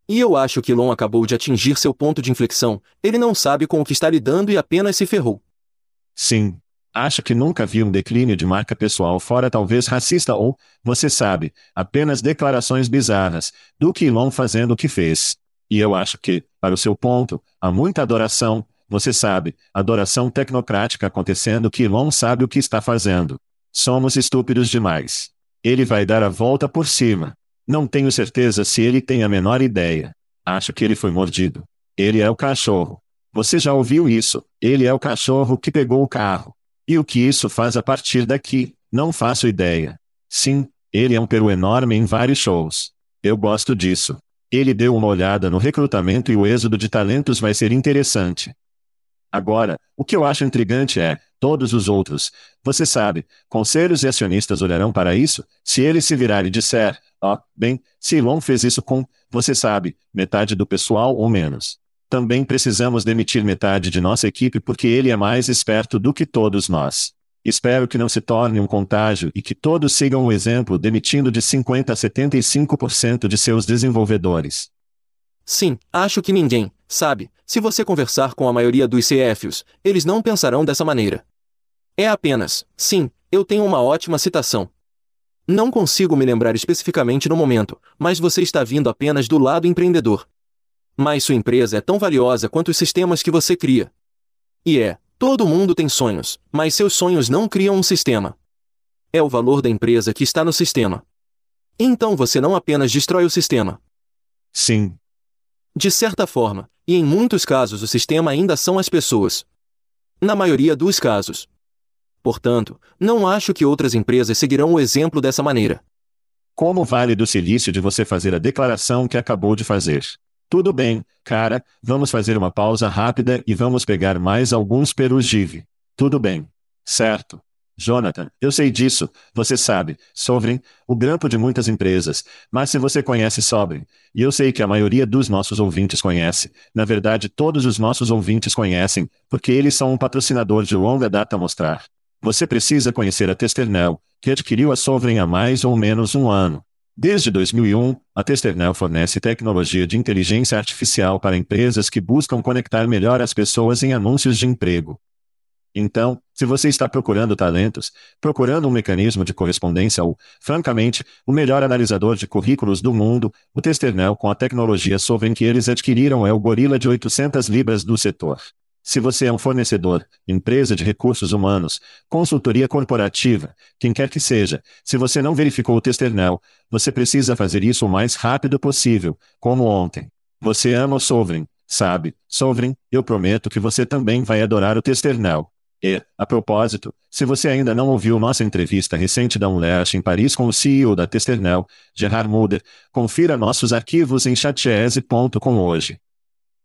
E eu acho que Lon acabou de atingir seu ponto de inflexão, ele não sabe com o que está lidando e apenas se ferrou. Sim. Acho que nunca vi um declínio de marca pessoal fora talvez racista ou, você sabe, apenas declarações bizarras, do que Elon fazendo o que fez. E eu acho que, para o seu ponto, há muita adoração, você sabe, adoração tecnocrática acontecendo que Elon sabe o que está fazendo. Somos estúpidos demais. Ele vai dar a volta por cima. Não tenho certeza se ele tem a menor ideia. Acho que ele foi mordido. Ele é o cachorro. Você já ouviu isso? Ele é o cachorro que pegou o carro. E o que isso faz a partir daqui? Não faço ideia. Sim, ele é um peru enorme em vários shows. Eu gosto disso. Ele deu uma olhada no recrutamento e o êxodo de talentos vai ser interessante. Agora, o que eu acho intrigante é, todos os outros, você sabe, conselhos e acionistas olharão para isso, se ele se virar e disser, ó, oh, bem, se Elon fez isso com, você sabe, metade do pessoal ou menos. Também precisamos demitir metade de nossa equipe porque ele é mais esperto do que todos nós. Espero que não se torne um contágio e que todos sigam o exemplo demitindo de 50 a 75% de seus desenvolvedores. Sim, acho que ninguém, sabe, se você conversar com a maioria dos CFOs, eles não pensarão dessa maneira. É apenas, sim, eu tenho uma ótima citação. Não consigo me lembrar especificamente no momento, mas você está vindo apenas do lado empreendedor. Mas sua empresa é tão valiosa quanto os sistemas que você cria. E é, todo mundo tem sonhos, mas seus sonhos não criam um sistema. É o valor da empresa que está no sistema. Então você não apenas destrói o sistema. Sim, de certa forma, e em muitos casos o sistema ainda são as pessoas. Na maioria dos casos. Portanto, não acho que outras empresas seguirão o exemplo dessa maneira. Como vale do silício de você fazer a declaração que acabou de fazer? Tudo bem, cara, vamos fazer uma pausa rápida e vamos pegar mais alguns perus Give. Tudo bem. Certo. Jonathan, eu sei disso, você sabe, Sovereign, o grampo de muitas empresas, mas se você conhece Sovereign, e eu sei que a maioria dos nossos ouvintes conhece, na verdade todos os nossos ouvintes conhecem, porque eles são um patrocinador de longa data mostrar. Você precisa conhecer a Testernel, que adquiriu a Sovereign há mais ou menos um ano. Desde 2001, a Testernel fornece tecnologia de inteligência artificial para empresas que buscam conectar melhor as pessoas em anúncios de emprego. Então, se você está procurando talentos, procurando um mecanismo de correspondência ou, francamente, o melhor analisador de currículos do mundo, o Testernel com a tecnologia Sovereign que eles adquiriram é o gorila de 800 libras do setor. Se você é um fornecedor, empresa de recursos humanos, consultoria corporativa, quem quer que seja, se você não verificou o Testernel, você precisa fazer isso o mais rápido possível, como ontem. Você ama o Sovereign, sabe? Sovereign, eu prometo que você também vai adorar o Testernel. E, a propósito, se você ainda não ouviu nossa entrevista recente da Unleash em Paris com o CEO da Testernel, Gerard Mulder, confira nossos arquivos em chatese.com hoje.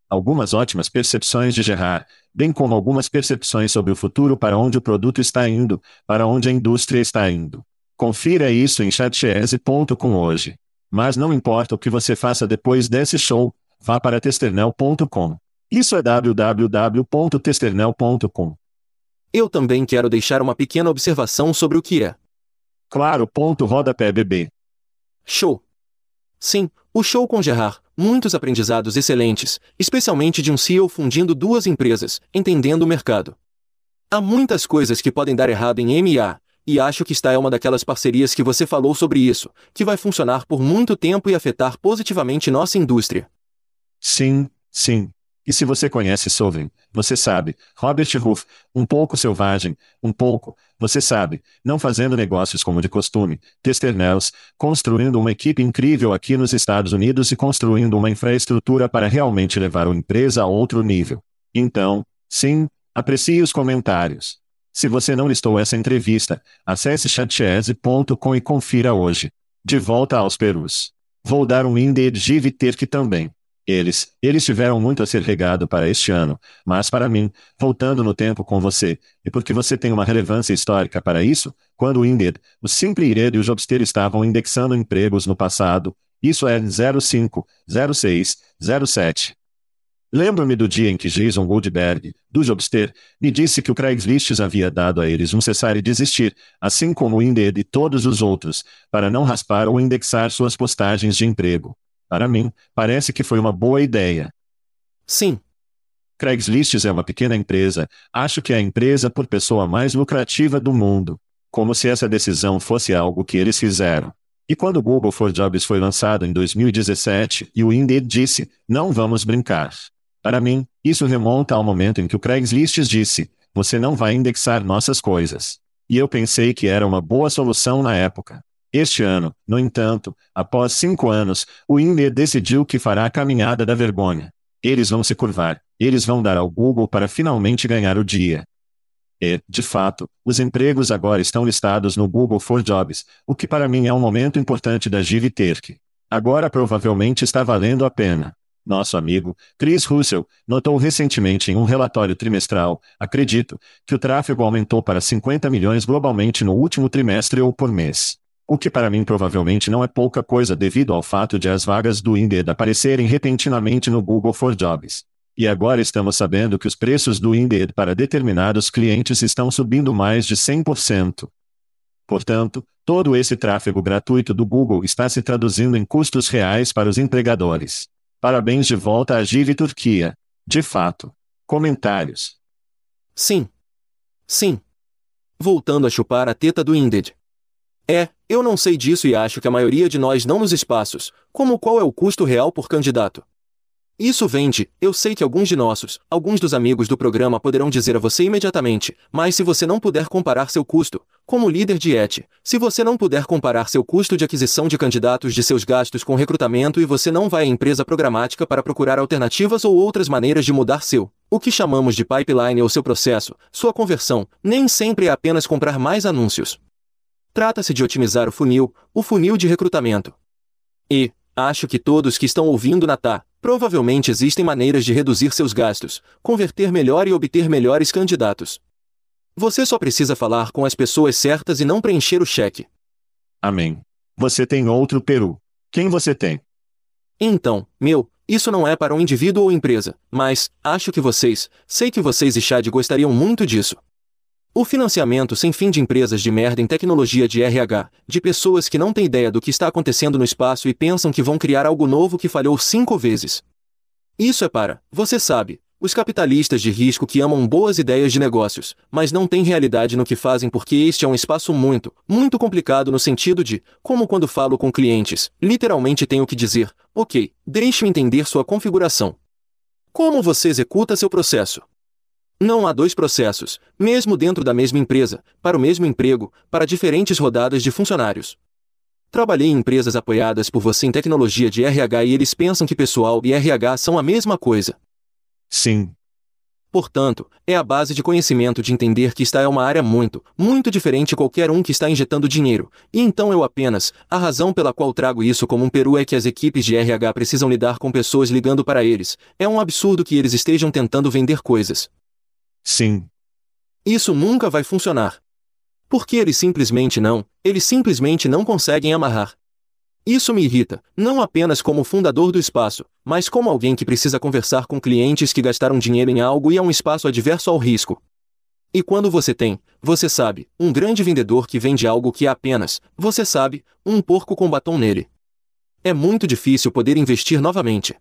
Algumas ótimas percepções de Gerard, bem como algumas percepções sobre o futuro para onde o produto está indo, para onde a indústria está indo. Confira isso em chatese.com hoje. Mas não importa o que você faça depois desse show, vá para testernel.com. Isso é www.testernel.com. Eu também quero deixar uma pequena observação sobre o que é. Claro, ponto rodapé bebê. Show. Sim, o show com Gerard, muitos aprendizados excelentes, especialmente de um CEO fundindo duas empresas, entendendo o mercado. Há muitas coisas que podem dar errado em MA, e acho que está é uma daquelas parcerias que você falou sobre isso, que vai funcionar por muito tempo e afetar positivamente nossa indústria. Sim, sim. E se você conhece Sovereign, você sabe, Robert Ruff, um pouco selvagem, um pouco, você sabe, não fazendo negócios como de costume, Testernels, construindo uma equipe incrível aqui nos Estados Unidos e construindo uma infraestrutura para realmente levar a empresa a outro nível. Então, sim, aprecie os comentários. Se você não listou essa entrevista, acesse chatchese.com e confira hoje. De volta aos Perus. Vou dar um Indeed Give Terk também. Eles, eles tiveram muito a ser regado para este ano, mas para mim, voltando no tempo com você, e porque você tem uma relevância histórica para isso, quando o Indeed, o Simple Ired e o Jobster estavam indexando empregos no passado, isso é 05, 06, 07. Lembro-me do dia em que Jason Goldberg, do Jobster, me disse que o Craigslist havia dado a eles um cessar e desistir, assim como o Indeed e todos os outros, para não raspar ou indexar suas postagens de emprego. Para mim, parece que foi uma boa ideia. Sim. Craigslist é uma pequena empresa, acho que é a empresa por pessoa mais lucrativa do mundo. Como se essa decisão fosse algo que eles fizeram. E quando o Google for Jobs foi lançado em 2017 e o Indeed disse, não vamos brincar. Para mim, isso remonta ao momento em que o Craigslist disse, você não vai indexar nossas coisas. E eu pensei que era uma boa solução na época. Este ano, no entanto, após cinco anos, o INDE decidiu que fará a caminhada da vergonha. Eles vão se curvar, eles vão dar ao Google para finalmente ganhar o dia. E, de fato, os empregos agora estão listados no Google for Jobs, o que para mim é um momento importante da GivTech. Agora provavelmente está valendo a pena. Nosso amigo, Chris Russell, notou recentemente em um relatório trimestral, acredito, que o tráfego aumentou para 50 milhões globalmente no último trimestre ou por mês. O que para mim provavelmente não é pouca coisa devido ao fato de as vagas do Indeed aparecerem repentinamente no Google for Jobs. E agora estamos sabendo que os preços do Indeed para determinados clientes estão subindo mais de 100%. Portanto, todo esse tráfego gratuito do Google está se traduzindo em custos reais para os empregadores. Parabéns de volta à Give Turquia. De fato. Comentários. Sim. Sim. Voltando a chupar a teta do Indeed. É, eu não sei disso e acho que a maioria de nós não nos espaços, como qual é o custo real por candidato. Isso vende, eu sei que alguns de nossos, alguns dos amigos do programa poderão dizer a você imediatamente, mas se você não puder comparar seu custo, como líder de ET, se você não puder comparar seu custo de aquisição de candidatos de seus gastos com recrutamento e você não vai à empresa programática para procurar alternativas ou outras maneiras de mudar seu, o que chamamos de pipeline ou seu processo, sua conversão, nem sempre é apenas comprar mais anúncios. Trata-se de otimizar o funil, o funil de recrutamento. E, acho que todos que estão ouvindo na tá, Provavelmente existem maneiras de reduzir seus gastos, converter melhor e obter melhores candidatos. Você só precisa falar com as pessoas certas e não preencher o cheque. Amém. Você tem outro Peru. Quem você tem? Então, meu, isso não é para um indivíduo ou empresa, mas, acho que vocês, sei que vocês e Chad gostariam muito disso. O financiamento sem fim de empresas de merda em tecnologia de RH, de pessoas que não têm ideia do que está acontecendo no espaço e pensam que vão criar algo novo que falhou cinco vezes. Isso é para, você sabe, os capitalistas de risco que amam boas ideias de negócios, mas não têm realidade no que fazem porque este é um espaço muito, muito complicado no sentido de, como quando falo com clientes, literalmente tenho que dizer, ok, deixe-me entender sua configuração. Como você executa seu processo? Não há dois processos, mesmo dentro da mesma empresa, para o mesmo emprego, para diferentes rodadas de funcionários. Trabalhei em empresas apoiadas por você em tecnologia de RH e eles pensam que pessoal e RH são a mesma coisa. Sim. Portanto, é a base de conhecimento de entender que esta é uma área muito, muito diferente de qualquer um que está injetando dinheiro, e então eu apenas, a razão pela qual trago isso como um peru é que as equipes de RH precisam lidar com pessoas ligando para eles, é um absurdo que eles estejam tentando vender coisas. Sim. Isso nunca vai funcionar. Porque eles simplesmente não, eles simplesmente não conseguem amarrar. Isso me irrita, não apenas como fundador do espaço, mas como alguém que precisa conversar com clientes que gastaram dinheiro em algo e é um espaço adverso ao risco. E quando você tem, você sabe, um grande vendedor que vende algo que é apenas, você sabe, um porco com batom nele. É muito difícil poder investir novamente.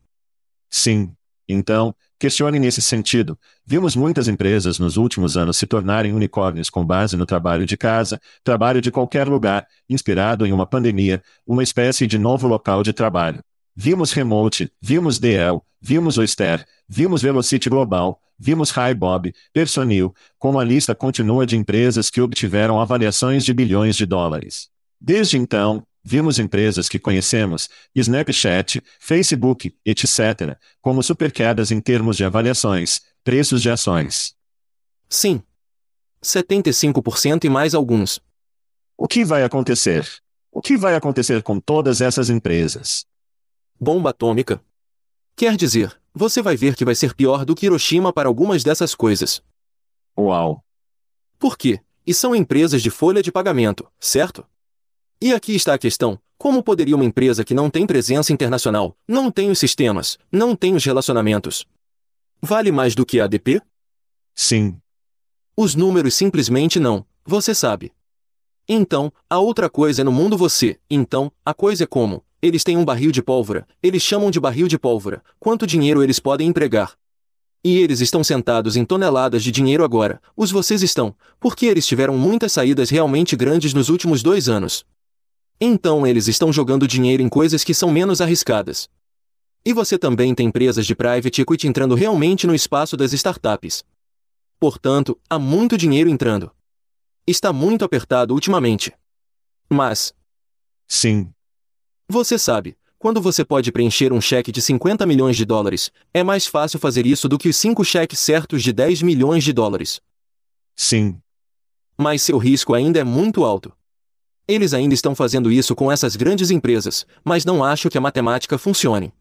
Sim. Então, Questione nesse sentido. Vimos muitas empresas nos últimos anos se tornarem unicórnios com base no trabalho de casa, trabalho de qualquer lugar, inspirado em uma pandemia, uma espécie de novo local de trabalho. Vimos Remote, vimos DL, vimos Oyster, vimos Velocity Global, vimos HiBob, Personil, como a lista continua de empresas que obtiveram avaliações de bilhões de dólares. Desde então, Vimos empresas que conhecemos, Snapchat, Facebook, etc., como superquedas em termos de avaliações, preços de ações. Sim. 75% e mais alguns. O que vai acontecer? O que vai acontecer com todas essas empresas? Bomba atômica. Quer dizer, você vai ver que vai ser pior do que Hiroshima para algumas dessas coisas. Uau! Por quê? E são empresas de folha de pagamento, certo? E aqui está a questão: como poderia uma empresa que não tem presença internacional, não tem os sistemas, não tem os relacionamentos? Vale mais do que a ADP? Sim. Os números simplesmente não, você sabe. Então, a outra coisa é no mundo você, então, a coisa é como, eles têm um barril de pólvora, eles chamam de barril de pólvora, quanto dinheiro eles podem empregar. E eles estão sentados em toneladas de dinheiro agora, os vocês estão, porque eles tiveram muitas saídas realmente grandes nos últimos dois anos. Então eles estão jogando dinheiro em coisas que são menos arriscadas. E você também tem empresas de private equity entrando realmente no espaço das startups. Portanto, há muito dinheiro entrando. Está muito apertado ultimamente. Mas, Sim. Você sabe, quando você pode preencher um cheque de 50 milhões de dólares, é mais fácil fazer isso do que os cinco cheques certos de 10 milhões de dólares. Sim. Mas seu risco ainda é muito alto. Eles ainda estão fazendo isso com essas grandes empresas, mas não acho que a matemática funcione.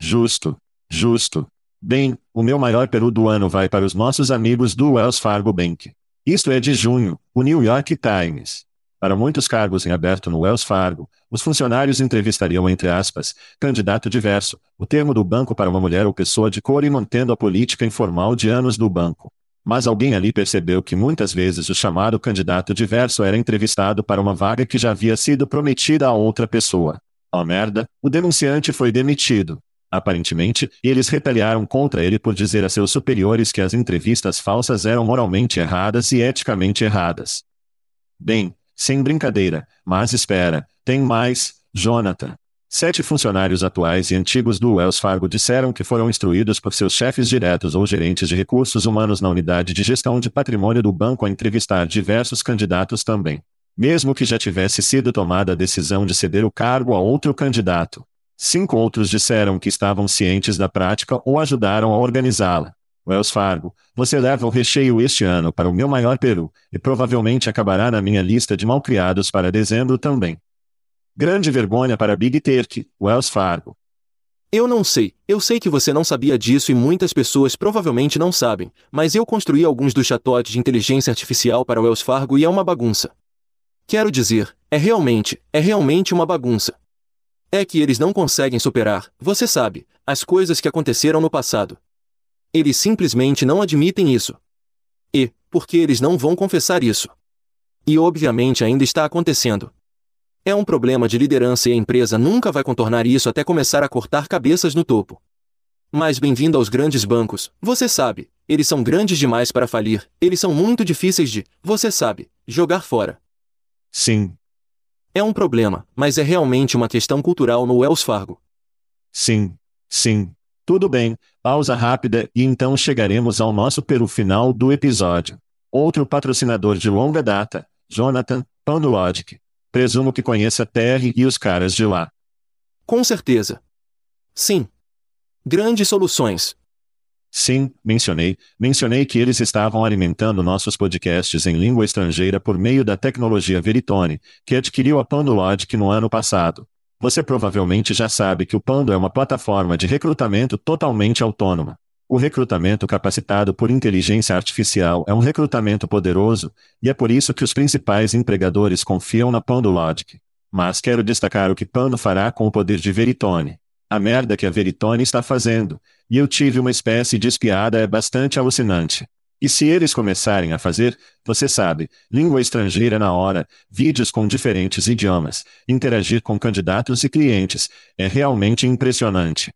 Justo. Justo. Bem, o meu maior peru do ano vai para os nossos amigos do Wells Fargo Bank. Isto é de junho, o New York Times. Para muitos cargos em aberto no Wells Fargo, os funcionários entrevistariam entre aspas, candidato diverso, o termo do banco para uma mulher ou pessoa de cor e mantendo a política informal de anos do banco. Mas alguém ali percebeu que muitas vezes o chamado candidato diverso era entrevistado para uma vaga que já havia sido prometida a outra pessoa. Oh merda, o denunciante foi demitido. Aparentemente, eles retaliaram contra ele por dizer a seus superiores que as entrevistas falsas eram moralmente erradas e eticamente erradas. Bem, sem brincadeira, mas espera, tem mais, Jonathan. Sete funcionários atuais e antigos do Wells Fargo disseram que foram instruídos por seus chefes diretos ou gerentes de recursos humanos na unidade de gestão de patrimônio do banco a entrevistar diversos candidatos também. Mesmo que já tivesse sido tomada a decisão de ceder o cargo a outro candidato. Cinco outros disseram que estavam cientes da prática ou ajudaram a organizá-la. Wells Fargo, você leva o recheio este ano para o meu maior peru, e provavelmente acabará na minha lista de malcriados para dezembro também. Grande vergonha para Big Turkey, Wells Fargo. Eu não sei, eu sei que você não sabia disso e muitas pessoas provavelmente não sabem, mas eu construí alguns dos chatotes de inteligência artificial para Wells Fargo e é uma bagunça. Quero dizer, é realmente, é realmente uma bagunça. É que eles não conseguem superar, você sabe, as coisas que aconteceram no passado. Eles simplesmente não admitem isso. E, porque eles não vão confessar isso. E obviamente ainda está acontecendo. É um problema de liderança e a empresa nunca vai contornar isso até começar a cortar cabeças no topo. Mas bem-vindo aos grandes bancos, você sabe, eles são grandes demais para falir, eles são muito difíceis de, você sabe, jogar fora. Sim, É um problema, mas é realmente uma questão cultural no Wells Fargo. sim, sim. Tudo bem, pausa rápida e então chegaremos ao nosso peru final do episódio. Outro patrocinador de longa data, Jonathan, Panologic. Presumo que conheça Terry e os caras de lá. Com certeza. Sim. Grandes soluções. Sim, mencionei, mencionei que eles estavam alimentando nossos podcasts em língua estrangeira por meio da tecnologia Veritone, que adquiriu a PandoLogic no ano passado. Você provavelmente já sabe que o Pando é uma plataforma de recrutamento totalmente autônoma. O recrutamento capacitado por inteligência artificial é um recrutamento poderoso, e é por isso que os principais empregadores confiam na PandoLogic. Mas quero destacar o que Pando fará com o poder de Veritone. A merda que a Veritone está fazendo, e eu tive uma espécie de espiada é bastante alucinante. E se eles começarem a fazer, você sabe, língua estrangeira na hora, vídeos com diferentes idiomas, interagir com candidatos e clientes, é realmente impressionante.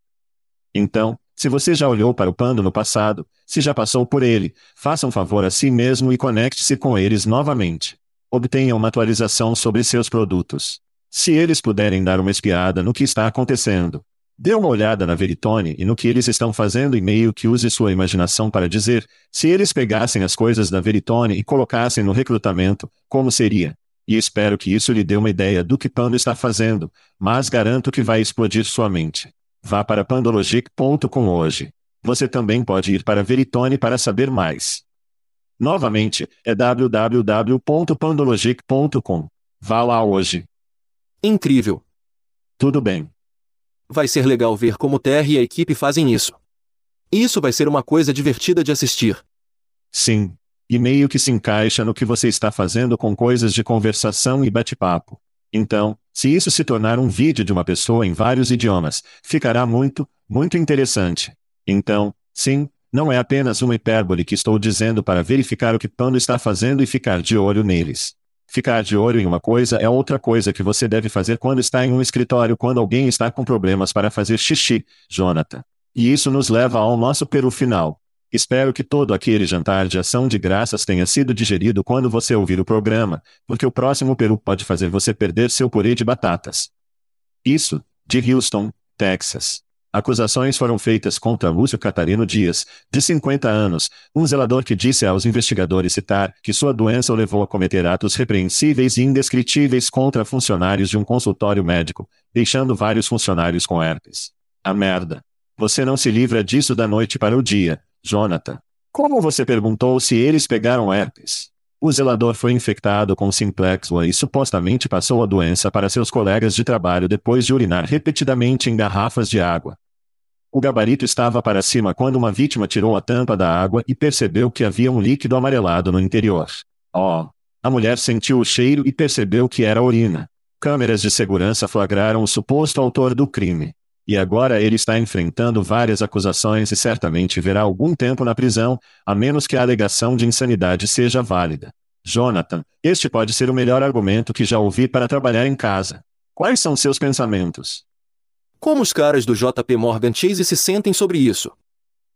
Então, se você já olhou para o Pando no passado, se já passou por ele, faça um favor a si mesmo e conecte-se com eles novamente. Obtenha uma atualização sobre seus produtos. Se eles puderem dar uma espiada no que está acontecendo, Dê uma olhada na Veritone e no que eles estão fazendo e meio que use sua imaginação para dizer, se eles pegassem as coisas da Veritone e colocassem no recrutamento, como seria? E espero que isso lhe dê uma ideia do que Pando está fazendo, mas garanto que vai explodir sua mente. Vá para pandologic.com hoje. Você também pode ir para Veritone para saber mais. Novamente, é www.pandologic.com. Vá lá hoje. Incrível. Tudo bem. Vai ser legal ver como Terry e a equipe fazem isso. Isso vai ser uma coisa divertida de assistir. Sim. E meio que se encaixa no que você está fazendo com coisas de conversação e bate-papo. Então, se isso se tornar um vídeo de uma pessoa em vários idiomas, ficará muito, muito interessante. Então, sim, não é apenas uma hipérbole que estou dizendo para verificar o que Pando está fazendo e ficar de olho neles. Ficar de olho em uma coisa é outra coisa que você deve fazer quando está em um escritório quando alguém está com problemas para fazer xixi, Jonathan. E isso nos leva ao nosso peru final. Espero que todo aquele jantar de ação de graças tenha sido digerido quando você ouvir o programa, porque o próximo peru pode fazer você perder seu purê de batatas. Isso, de Houston, Texas. Acusações foram feitas contra Lúcio Catarino Dias, de 50 anos, um zelador que disse aos investigadores citar que sua doença o levou a cometer atos repreensíveis e indescritíveis contra funcionários de um consultório médico, deixando vários funcionários com herpes. A merda. Você não se livra disso da noite para o dia, Jonathan. Como você perguntou se eles pegaram herpes? O zelador foi infectado com simplex e supostamente passou a doença para seus colegas de trabalho depois de urinar repetidamente em garrafas de água. O gabarito estava para cima quando uma vítima tirou a tampa da água e percebeu que havia um líquido amarelado no interior. Oh! A mulher sentiu o cheiro e percebeu que era urina. Câmeras de segurança flagraram o suposto autor do crime. E agora ele está enfrentando várias acusações e certamente verá algum tempo na prisão, a menos que a alegação de insanidade seja válida. Jonathan, este pode ser o melhor argumento que já ouvi para trabalhar em casa. Quais são seus pensamentos? Como os caras do JP Morgan Chase se sentem sobre isso?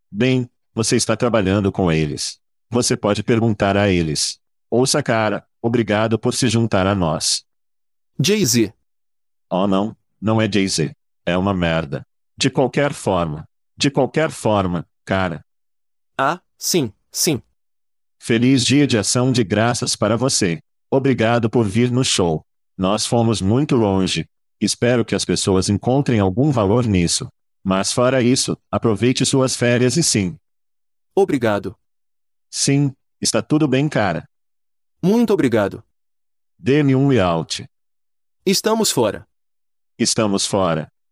Bem, você está trabalhando com eles. Você pode perguntar a eles. Ouça, cara, obrigado por se juntar a nós. Jay-Z. Oh, não, não é Jay-Z. É uma merda. De qualquer forma. De qualquer forma, cara. Ah, sim, sim. Feliz dia de ação de graças para você. Obrigado por vir no show. Nós fomos muito longe. Espero que as pessoas encontrem algum valor nisso. Mas fora isso, aproveite suas férias e sim. Obrigado. Sim, está tudo bem, cara. Muito obrigado. Dê-me um layout. Estamos fora. Estamos fora.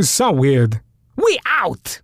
So weird. We out!